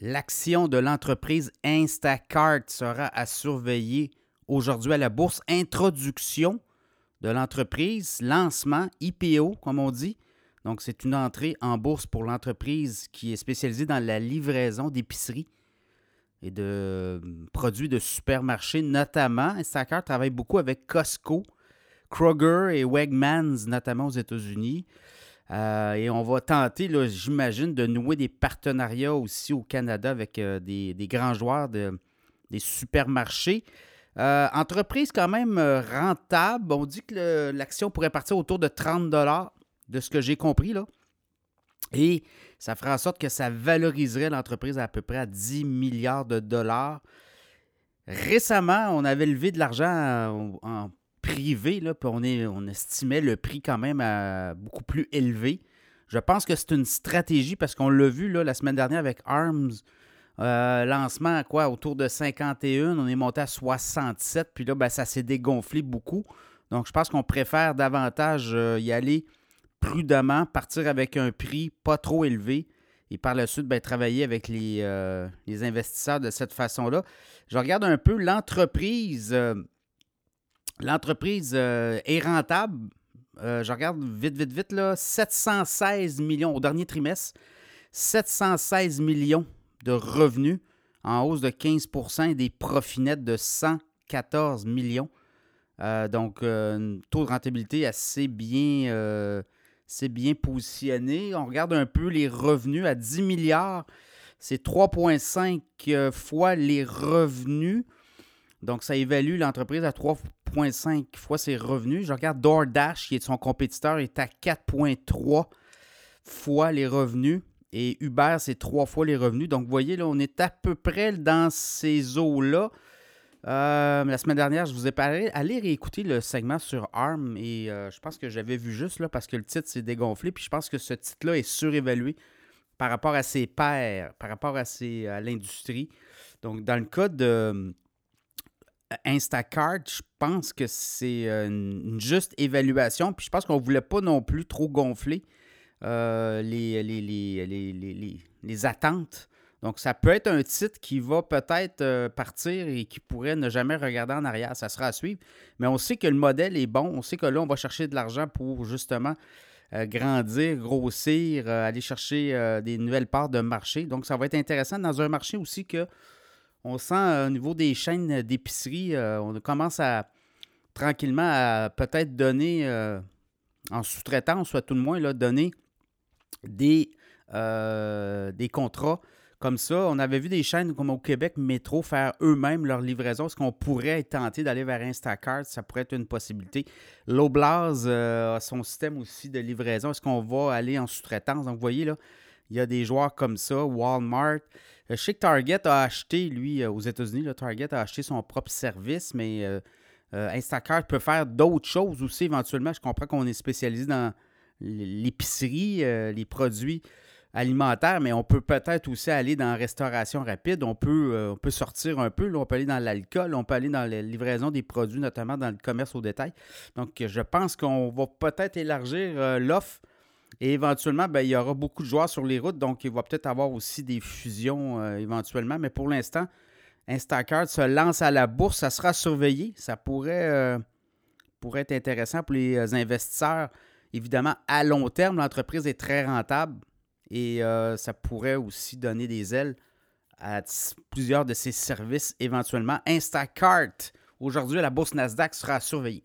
L'action de l'entreprise Instacart sera à surveiller aujourd'hui à la bourse. Introduction de l'entreprise, lancement, IPO, comme on dit. Donc, c'est une entrée en bourse pour l'entreprise qui est spécialisée dans la livraison d'épicerie et de euh, produits de supermarché, notamment. Instacart travaille beaucoup avec Costco, Kroger et Wegmans, notamment aux États-Unis. Euh, et on va tenter, j'imagine, de nouer des partenariats aussi au Canada avec euh, des, grands joueurs de, des supermarchés. Euh, entreprise quand même rentable. On dit que l'action pourrait partir autour de 30 de ce que j'ai compris. Là. Et ça ferait en sorte que ça valoriserait l'entreprise à, peu près à 10 milliards de dollars. Récemment, on avait levé de l'argent en privé, là, puis on, est, on estimait le prix quand même à beaucoup plus élevé. Je pense que c'est une stratégie parce qu'on l'a vu la semaine dernière avec ARMS. Euh, lancement à quoi? Autour de 51, on est monté à 67, puis là, ben, ça s'est dégonflé beaucoup. Donc, je pense qu'on préfère davantage euh, y aller prudemment, partir avec un prix pas trop élevé et par la suite, ben, travailler avec euh, les, investisseurs de cette façon-là. Je regarde un peu l'entreprise. L'entreprise euh, est rentable. Euh, je regarde vite, vite, vite, là, 716 millions au dernier trimestre. 716 millions de revenus en hausse de 15 et des profits nets de 114 millions. Euh, donc, un taux de rentabilité assez bien, bien positionné. On regarde un peu les revenus à 10 milliards. C'est 3,5 fois les revenus. Donc, ça évalue l'entreprise à 3,5 fois ses revenus. Je regarde DoorDash, qui est son compétiteur, est à 4,3 fois les revenus. Et Uber, c'est 3 fois les revenus. Donc, vous voyez, là, on est à peu près dans ces eaux-là. Euh, la semaine dernière, je vous ai parlé. Allez réécouter le segment sur ARM et euh, je pense que j'avais vu juste là parce que le titre s'est dégonflé. Puis je pense que ce titre-là est surévalué par rapport à ses pairs, par rapport à, à l'industrie. Donc, dans le cas de, Instacart, je pense que c'est euh, une juste évaluation. Puis je pense qu'on ne voulait pas non plus trop gonfler euh, les, attentes. Donc, ça peut être un titre qui va peut-être euh, partir et qui pourrait ne jamais regarder en arrière. Ça sera à suivre. Mais on sait que le modèle est bon. On sait que là, on va chercher de l'argent pour justement grandir, grossir, aller chercher des nouvelles parts de marché. Donc, ça va être intéressant dans un marché aussi que on sent euh, au niveau des chaînes d'épicerie, euh, on commence à tranquillement à peut-être donner euh, en sous-traitance, soit tout le moins, là, donner des, des contrats comme ça. On avait vu des chaînes comme au Québec Métro faire eux-mêmes leur livraison. Est-ce qu'on pourrait être tenté d'aller vers Instacart? Ça pourrait être une possibilité. L'Oblaz a son système aussi de livraison. Est-ce qu'on va aller en sous-traitance? Donc, vous voyez, là, il y a des joueurs comme ça, Walmart. Euh, je sais que Target a acheté, lui, euh, aux États-Unis, Target a acheté son propre service, mais euh, Instacart peut faire d'autres choses aussi éventuellement. Je comprends qu'on est spécialisé dans l'épicerie, les produits alimentaires, mais on peut peut-être aussi aller dans la restauration rapide. On peut, on peut sortir un peu. on peut aller dans l'alcool, on peut aller dans la livraison des produits, notamment dans le commerce au détail. Donc, je pense qu'on va peut-être élargir l'offre et éventuellement, ben, il y aura beaucoup de joueurs sur les routes, donc il va peut-être avoir aussi des fusions euh, éventuellement. Mais pour l'instant, Instacart se lance à la bourse. Ça sera surveillé. Ça pourrait, euh, pourrait être intéressant pour les euh, investisseurs. Évidemment, à long terme, l'entreprise est très rentable et ça pourrait aussi donner des ailes à plusieurs de ses services éventuellement. Instacart, aujourd'hui, la bourse Nasdaq sera surveillée.